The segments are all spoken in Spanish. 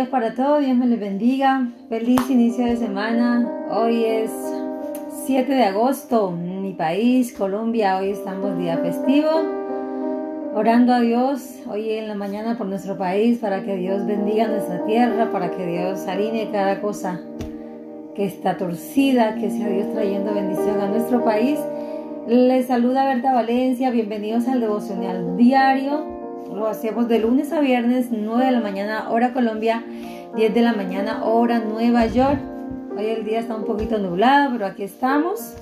Días para todos, Dios me les bendiga. Feliz inicio de semana. Hoy es 7 de agosto, mi país, Colombia. Hoy estamos día festivo. Orando a Dios hoy en la mañana por nuestro país para que Dios bendiga nuestra tierra, para que Dios alinee cada cosa que está torcida, que sea Dios trayendo bendición a nuestro país. Les saluda Berta Valencia, bienvenidos al devocional diario lo hacemos de lunes a viernes, 9 de la mañana, hora Colombia, 10 de la mañana, hora Nueva York. Hoy el día está un poquito nublado, pero aquí estamos.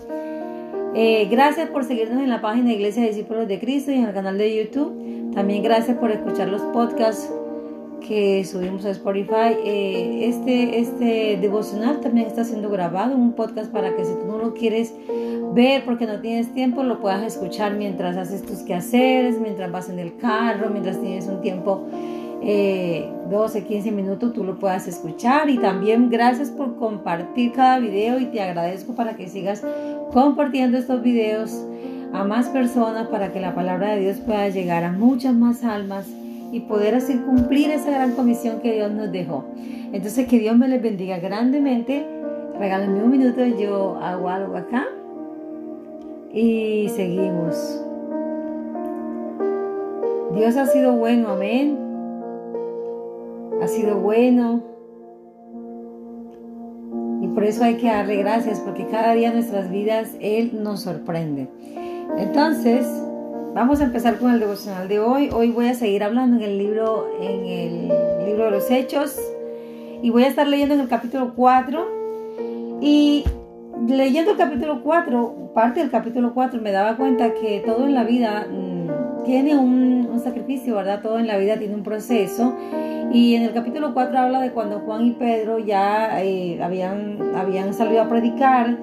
Eh, gracias por seguirnos en la página Iglesia Discípulos de Cristo y en el canal de YouTube. También gracias por escuchar los podcasts que subimos a Spotify. Eh, este, este devocional también está siendo grabado, un podcast para que si tú no lo quieres ver porque no tienes tiempo, lo puedas escuchar mientras haces tus quehaceres, mientras vas en el carro, mientras tienes un tiempo, eh, 12, 15 minutos, tú lo puedas escuchar. Y también gracias por compartir cada video y te agradezco para que sigas compartiendo estos videos a más personas para que la palabra de Dios pueda llegar a muchas más almas y poder hacer cumplir esa gran comisión que Dios nos dejó. Entonces que Dios me les bendiga grandemente. Regálenme un minuto, yo hago algo acá y seguimos. Dios ha sido bueno, amén. Ha sido bueno. Y por eso hay que darle gracias, porque cada día en nuestras vidas Él nos sorprende. Entonces, vamos a empezar con el devocional de hoy. Hoy voy a seguir hablando en el libro, en el libro de los Hechos. Y voy a estar leyendo en el capítulo 4. Y leyendo el capítulo 4, parte del capítulo 4, me daba cuenta que todo en la vida mm, tiene un, sacrificio, ¿verdad? Todo en la vida tiene un proceso. Y en el capítulo 4 habla de cuando Juan y Pedro ya eh, habían, habían salido a predicar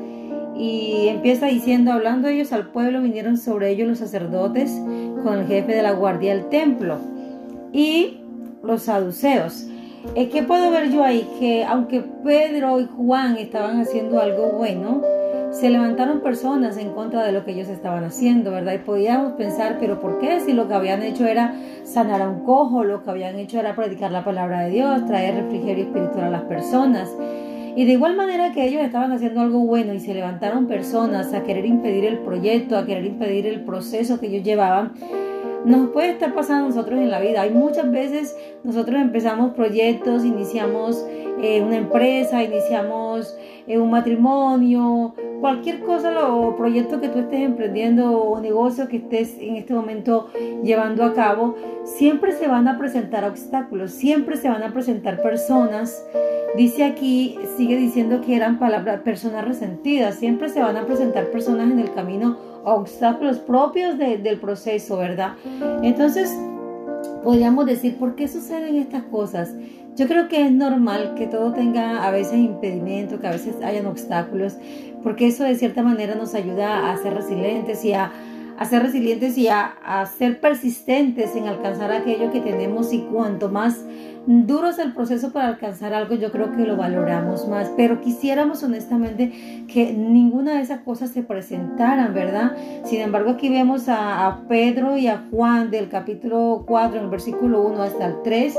y empieza diciendo, hablando ellos al pueblo, vinieron sobre ellos los sacerdotes con el jefe de la guardia del templo y los saduceos. ¿Qué puedo ver yo ahí? Que aunque Pedro y Juan estaban haciendo algo bueno, se levantaron personas en contra de lo que ellos estaban haciendo, ¿verdad? Y podíamos pensar, pero ¿por qué? Si lo que habían hecho era sanar a un cojo, lo que habían hecho era predicar la palabra de Dios, traer refrigerio espiritual a las personas. Y de igual manera que ellos estaban haciendo algo bueno y se levantaron personas a querer impedir el proyecto, a querer impedir el proceso que ellos llevaban, nos puede estar pasando a nosotros en la vida. Hay muchas veces nosotros empezamos proyectos, iniciamos eh, una empresa, iniciamos eh, un matrimonio, cualquier cosa o proyecto que tú estés emprendiendo o negocio que estés en este momento llevando a cabo, siempre se van a presentar obstáculos, siempre se van a presentar personas. Dice aquí, sigue diciendo que eran palabras, personas resentidas, siempre se van a presentar personas en el camino obstáculos propios del proceso, ¿verdad? Entonces, podríamos decir, ¿por qué suceden estas cosas? Yo creo que es normal que todo tenga a veces impedimento, que a veces hayan obstáculos, porque eso de cierta manera nos ayuda a ser resilientes y a, ser resilientes y a, a, ser persistentes en alcanzar aquello que tenemos. Y cuanto más duro es el proceso para alcanzar algo, yo creo que lo valoramos más, pero quisiéramos honestamente que ninguna de esas cosas se presentaran, ¿verdad? Sin embargo, aquí vemos a, a Pedro y a Juan del capítulo 4, en el versículo 1 hasta el 3,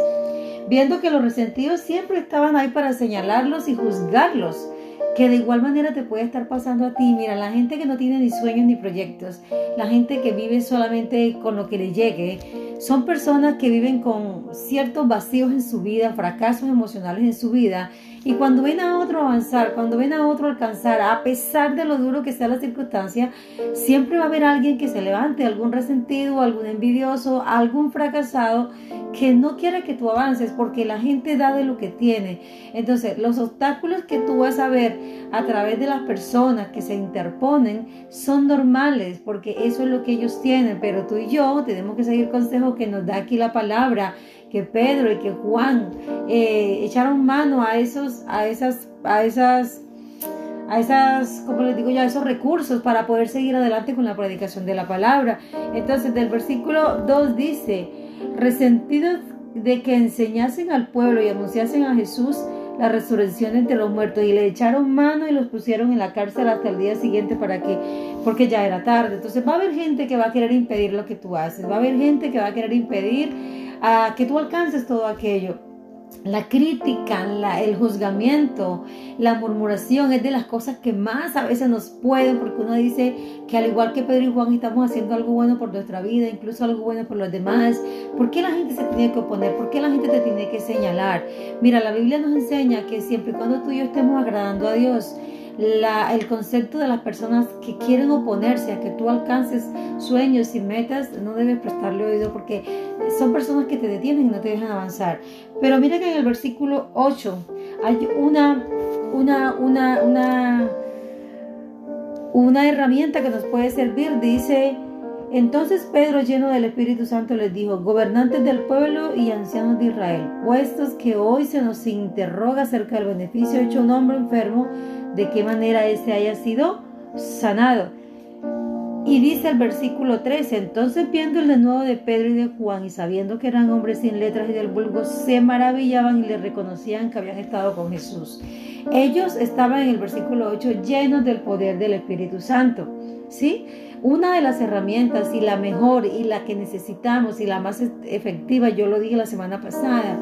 viendo que los resentidos siempre estaban ahí para señalarlos y juzgarlos que de igual manera te puede estar pasando a ti. Mira, la gente que no tiene ni sueños ni proyectos, la gente que vive solamente con lo que le llegue, son personas que viven con ciertos vacíos en su vida, fracasos emocionales en su vida. Y cuando ven a otro avanzar, cuando ven a otro alcanzar, a pesar de lo duro que sea la circunstancia, siempre va a haber alguien que se levante, algún resentido, algún envidioso, algún fracasado que no quiere que tú avances porque la gente da de lo que tiene. Entonces, los obstáculos que tú vas a ver a través de las personas que se interponen son normales porque eso es lo que ellos tienen, pero tú y yo tenemos que seguir consejos que nos da aquí la palabra que Pedro y que Juan eh, echaron mano a esos, a esas, a esas, a esas, como les digo ya, esos recursos para poder seguir adelante con la predicación de la palabra. Entonces, del versículo 2 dice, resentidos de que enseñasen al pueblo y anunciasen a Jesús la resurrección entre los muertos y le echaron mano y los pusieron en la cárcel hasta el día siguiente para que, porque ya era tarde. Entonces va a haber gente que va a querer impedir lo que tú haces, va a haber gente que va a querer impedir a que tú alcances todo aquello. la crítica, el juzgamiento, la murmuración es de las cosas que más a veces nos pueden, porque uno dice que al igual que Pedro y Juan estamos haciendo algo bueno por nuestra vida, incluso algo bueno por los demás. ¿Por qué la gente se tiene que oponer? ¿Por qué la gente te tiene que señalar? Mira, la Biblia nos enseña que siempre y cuando tú y yo estemos agradando a Dios, el concepto de las personas que quieren oponerse a que tú alcances sueños y metas, no debes prestarle oído porque son personas que te detienen y no te dejan avanzar. Pero mira que en el versículo 8 hay una, una, una, una, una herramienta que nos puede servir. Dice, entonces Pedro, lleno del Espíritu Santo, les dijo, gobernantes del pueblo y ancianos de Israel, puestos que hoy se nos interroga acerca del beneficio hecho a un hombre enfermo, de qué manera éste haya sido sanado. Y dice el versículo 13, entonces viendo el nuevo de Pedro y de Juan y sabiendo que eran hombres sin letras y del vulgo, se maravillaban y le reconocían que habían estado con Jesús. Ellos estaban en el versículo 8 llenos del poder del Espíritu Santo. ¿Sí? Una de las herramientas y la mejor y la que necesitamos y la más efectiva, yo lo dije la semana pasada,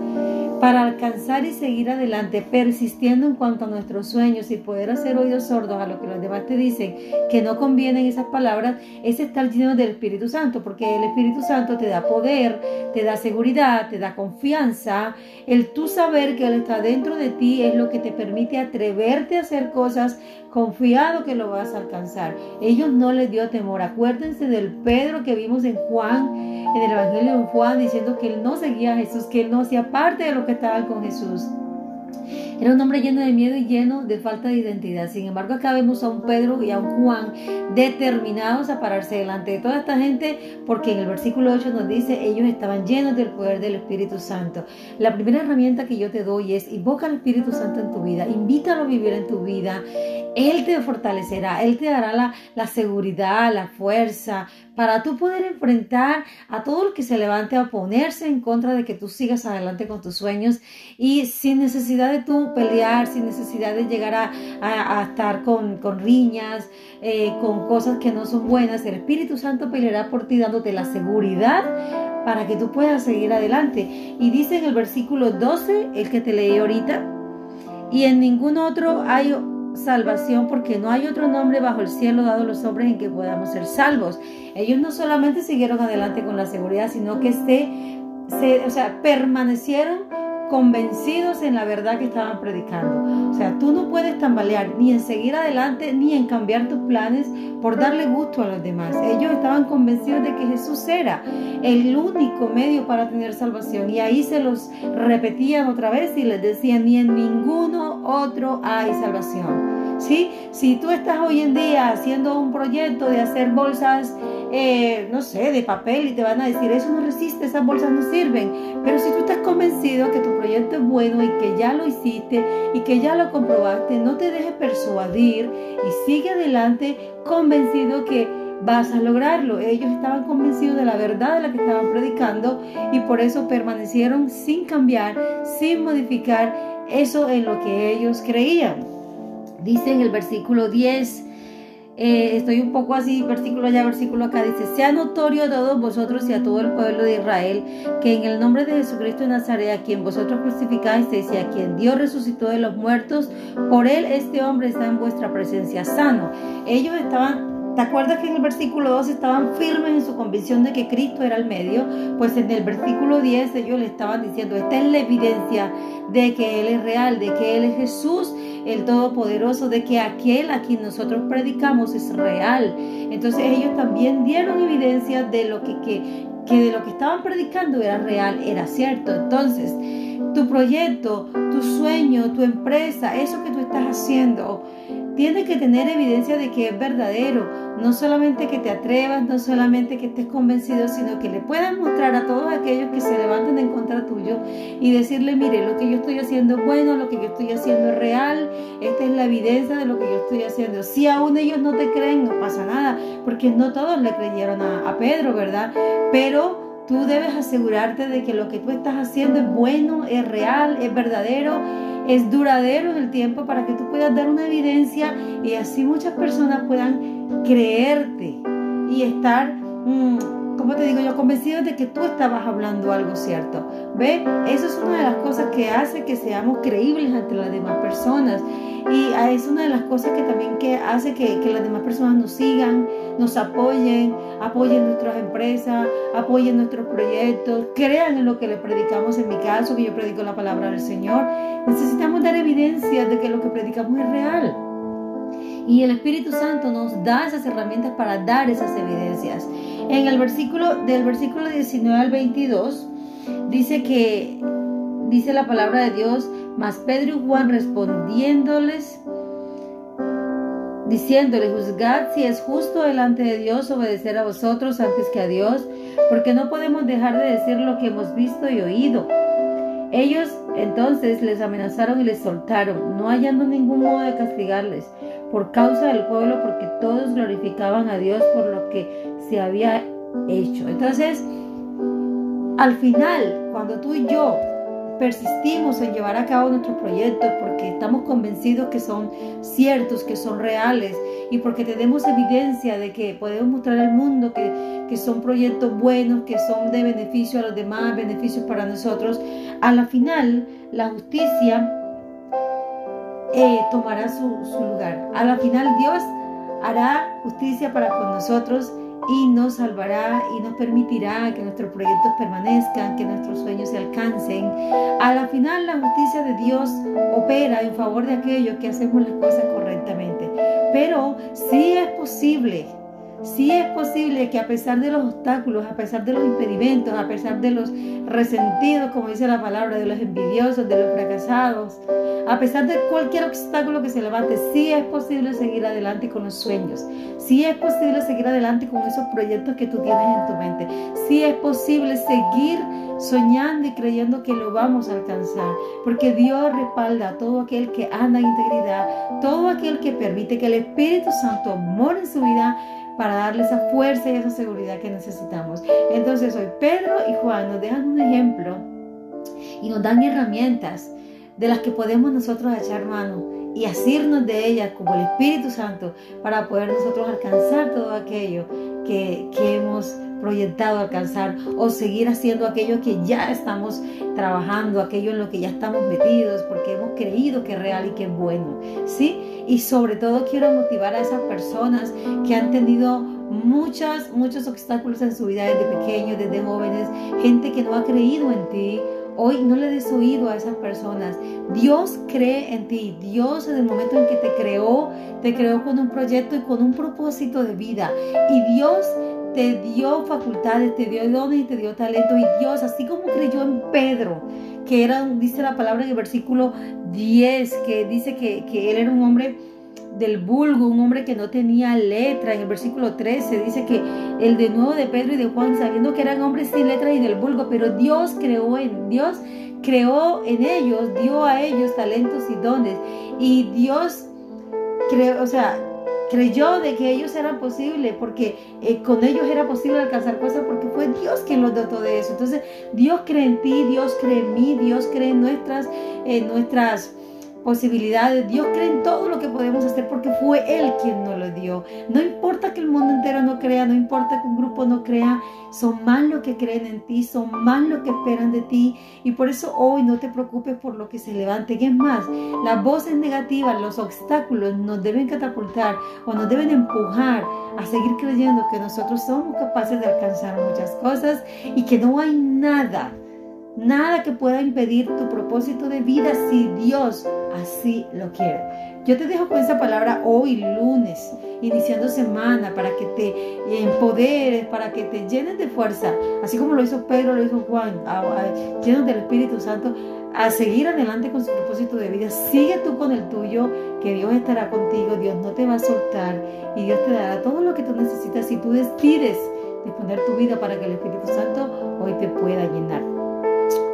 para alcanzar y seguir adelante, persistiendo en cuanto a nuestros sueños y poder hacer oídos sordos a lo que los demás te dicen que no convienen esas palabras, es estar lleno del Espíritu Santo, porque el Espíritu Santo te da poder, te da seguridad, te da confianza. El tú saber que Él está dentro de ti es lo que te permite atreverte a hacer cosas confiado que lo vas a alcanzar. Ellos no les dio temor. Acuérdense del Pedro que vimos en Juan, en el Evangelio de Juan, diciendo que él no seguía a Jesús, que él no hacía parte de lo que estaban con Jesús. Era un hombre lleno de miedo y lleno de falta de identidad. Sin embargo, acá vemos a un Pedro y a un Juan determinados a pararse delante de toda esta gente, porque en el versículo 8 nos dice, ellos estaban llenos del poder del Espíritu Santo. La primera herramienta que yo te doy es invoca al Espíritu Santo en tu vida, invítalo a vivir en tu vida. Él te fortalecerá, Él te dará la, la seguridad, la fuerza, para tú poder enfrentar a todo lo que se levante a oponerse en contra de que tú sigas adelante con tus sueños y sin necesidad de tú pelear, sin necesidad de llegar a, estar con, riñas, eh, con cosas que no son buenas. El Espíritu Santo peleará por ti dándote la seguridad para que tú puedas seguir adelante. Y dice en el versículo 12, el que te leí ahorita, y en ningún otro hay salvación porque no hay otro nombre bajo el cielo dado a los hombres en que podamos ser salvos. Ellos no solamente siguieron adelante con la seguridad, sino que se, se o sea, permanecieron convencidos en la verdad que estaban predicando. O sea, tú no puedes tambalear ni en seguir adelante ni en cambiar tus planes por darle gusto a los demás. Ellos estaban convencidos de que Jesús era el único medio para tener salvación y ahí se los repetían otra vez y les decían, ni en ninguno otro hay salvación. ¿Sí? Si tú estás hoy en día haciendo un proyecto de hacer bolsas eh, no sé, de papel y te van a decir, eso no resiste, esas bolsas no sirven. Pero si tú estás convencido que tu proyecto es bueno y que ya lo hiciste y que ya lo comprobaste, no te dejes persuadir y sigue adelante convencido que vas a lograrlo. Ellos estaban convencidos de la verdad de la que estaban predicando y por eso permanecieron sin cambiar, sin modificar eso en lo que ellos creían. Dice en el versículo 10, eh, estoy un poco así, versículo allá, versículo acá, dice, sea notorio a todos vosotros y a todo el pueblo de Israel, que en el nombre de Jesucristo de Nazaret, a quien vosotros crucificasteis y a quien Dios resucitó de los muertos, por él este hombre está en vuestra presencia sano. Ellos estaban ¿Te acuerdas que en el versículo 2 estaban firmes en su convicción de que Cristo era el medio? Pues en el versículo 10 ellos le estaban diciendo, esta es la evidencia de que Él es real, de que Él es Jesús, el Todopoderoso, de que aquel a quien nosotros predicamos es real. Entonces ellos también dieron evidencia de lo que, que, que de lo que estaban predicando era real, era cierto. Entonces, tu proyecto, tu sueño, tu empresa, eso que tú estás haciendo, tiene que tener evidencia de que es verdadero. No solamente que te atrevas, no solamente que estés convencido, sino que le puedas mostrar a todos aquellos que se levanten en contra tuyo y decirle, mire, lo que yo estoy haciendo es bueno, lo que yo estoy haciendo es real, esta es la evidencia de lo que yo estoy haciendo. Si aún ellos no te creen, no pasa nada, porque no todos le creyeron a, a Pedro, ¿verdad? Pero Tú debes asegurarte de que lo que tú estás haciendo es bueno, es real, es verdadero, es duradero en el tiempo para que tú puedas dar una evidencia y así muchas personas puedan creerte y estar mm, como te digo yo, convencido de que tú estabas hablando algo cierto. ¿Ve? Eso es una de las cosas que hace que seamos creíbles ante las demás personas. Y es una de las cosas que también que hace que, que las demás personas nos sigan, nos apoyen, apoyen nuestras empresas, apoyen nuestros proyectos, crean en lo que le predicamos. En mi caso, que yo predico la palabra del Señor, necesitamos dar evidencia de que lo que predicamos es real. Y el Espíritu Santo nos da esas herramientas para dar esas evidencias. En el versículo del versículo 19 al 22 dice que dice la palabra de Dios, mas Pedro y Juan respondiéndoles diciéndole, juzgad si es justo delante de Dios obedecer a vosotros antes que a Dios, porque no podemos dejar de decir lo que hemos visto y oído. Ellos entonces les amenazaron y les soltaron, no hallando ningún modo de castigarles por causa del pueblo, porque todos glorificaban a Dios por lo que se había hecho. Entonces, al final, cuando tú y yo persistimos en llevar a cabo nuestros proyectos porque estamos convencidos que son ciertos, que son reales y porque tenemos evidencia de que podemos mostrar al mundo que, que son proyectos buenos, que son de beneficio a los demás, beneficios para nosotros, a la final la justicia eh, tomará su, lugar. A la final Dios hará justicia para con nosotros y nos salvará y nos permitirá que nuestros proyectos permanezcan, que nuestros sueños se alcancen. A la final la justicia de Dios opera en favor de aquellos que hacemos las cosas correctamente. Pero sí es posible Sí es posible que a pesar de los obstáculos, a pesar de los impedimentos, a pesar de los resentidos, como dice la palabra, de los envidiosos, de los fracasados, a pesar de cualquier obstáculo que se levante, sí es posible seguir adelante con los sueños. Sí es posible seguir adelante con esos proyectos que tú tienes en tu mente. Sí es posible seguir soñando y creyendo que lo vamos a alcanzar, porque Dios respalda a todo aquel que anda en integridad, todo aquel que permite que el Espíritu Santo more en su vida para darle esa fuerza y esa seguridad que necesitamos. Entonces hoy Pedro y Juan nos dejan un ejemplo y nos dan herramientas de las que podemos nosotros echar mano y asirnos de ellas como el Espíritu Santo para poder nosotros alcanzar todo aquello que, que hemos proyectado alcanzar o seguir haciendo aquello que ya estamos trabajando, aquello en lo que ya estamos metidos, porque hemos creído que es real y que es bueno, ¿sí? Y sobre todo quiero motivar a esas personas que han tenido muchas, muchos obstáculos en su vida desde pequeños, desde jóvenes, gente que no ha creído en ti, Hoy no le des oído a esas personas. Dios cree en ti. Dios en el momento en que te creó, te creó con un proyecto y con un propósito de vida. Y Dios te dio facultades, te dio dones y te dio talento. Y Dios, así como creyó en Pedro, que era, dice la palabra en el versículo 10, que dice que, que él era un hombre del vulgo, un hombre que no tenía letra. En el versículo 13 dice que el de nuevo de Pedro y de Juan, sabiendo que eran hombres sin letra y del vulgo, pero Dios creó en Dios, creó en ellos, dio a ellos talentos y dones. Y Dios creó, o sea, creyó de que ellos eran posibles, porque eh, con ellos era posible alcanzar cosas, porque fue Dios quien los dotó de eso. Entonces, Dios cree en ti, Dios cree en mí, Dios cree en nuestras, en nuestras posibilidades. Dios cree en todo lo que podemos hacer porque fue Él quien nos lo dio. No importa que el mundo entero no crea, no importa que un grupo no crea, son más los que creen en ti, son más los que esperan de ti. Y por eso hoy no te preocupes por lo que se levante. Que es más, las voces negativas, los obstáculos nos deben catapultar o nos deben empujar a seguir creyendo que nosotros somos capaces de alcanzar muchas cosas y que no hay nada Nada que pueda impedir tu propósito de vida si Dios así lo quiere. Yo te dejo con esa palabra hoy lunes, iniciando semana, para que te empoderes, para que te llenes de fuerza, así como lo hizo Pedro, lo hizo Juan, llenos del Espíritu Santo, a seguir adelante con su propósito de vida. Sigue tú con el tuyo, que Dios estará contigo, Dios no te va a soltar y Dios te dará todo lo que tú necesitas si tú decides disponer tu vida para que el Espíritu Santo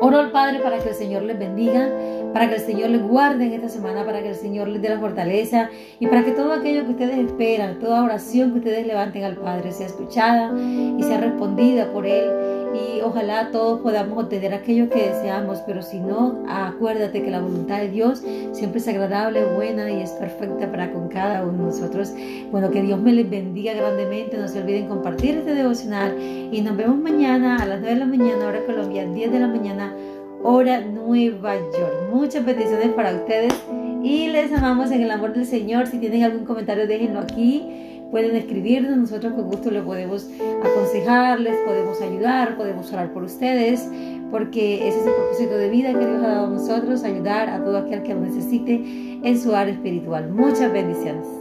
Oro al Padre para que el Señor les bendiga, para que el Señor les guarde en esta semana, para que el Señor les dé la fortaleza y para que todo aquello que ustedes esperan, toda oración que ustedes levanten al Padre sea escuchada y sea respondida por Él y ojalá todos podamos obtener aquello que deseamos, pero si no, acuérdate que la voluntad de Dios siempre es agradable, buena y es perfecta para con cada uno de nosotros. Bueno, que Dios me les bendiga grandemente, no se olviden compartir este devocional y nos vemos mañana a las 9 de la mañana, hora Colombia, 10 de la mañana, hora Nueva York. Muchas bendiciones para ustedes y les amamos en el amor del Señor. Si tienen algún comentario, déjenlo aquí pueden escribirnos, nosotros con gusto les podemos aconsejar, les podemos ayudar, podemos orar por ustedes, porque ese es el propósito de vida que Dios ha dado a nosotros, ayudar a todo aquel que lo necesite en su área espiritual. Muchas bendiciones.